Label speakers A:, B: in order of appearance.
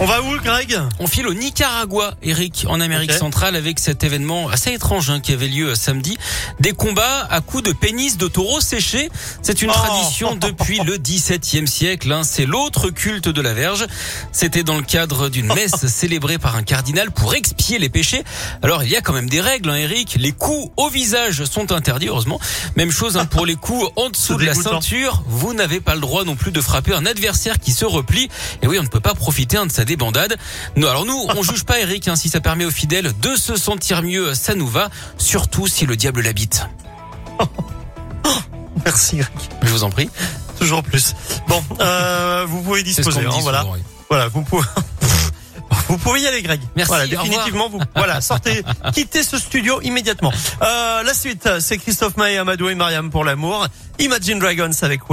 A: On va où, Greg
B: On file au Nicaragua, Eric, en Amérique centrale, avec cet événement assez étrange hein, qui avait lieu euh, samedi. Des combats à coups de pénis de taureau séché. C'est une
A: Oh.
B: tradition depuis le XVIIe siècle. hein. C'est l'autre culte de la Verge. C'était dans le cadre d'une messe célébrée par un cardinal pour expier les péchés. Alors, il y a quand même des règles, hein, Eric. Les coups au visage sont interdits, heureusement. Même chose hein, pour les coups en dessous de la ceinture. Vous n'avez pas le droit non plus de frapper un adversaire qui se replie. Et oui, on ne peut pas profiter hein, de sa débandade. Alors nous, on juge pas Eric. hein, si ça permet aux fidèles de se sentir mieux, ça nous va. Surtout si le diable l'habite.
A: Merci, Greg.
B: Je vous en prie.
A: Toujours plus. Bon, euh, vous pouvez disposer. hein, voilà,
B: souvent, oui.
A: voilà, vous pouvez. Vous pouvez y aller, Greg.
B: Merci,
A: Voilà, définitivement, vous. Voilà, sortez, quittez ce studio immédiatement. Euh, la suite, c'est Christophe Maé, Amadou et Mariam pour l'amour. Imagine Dragons avec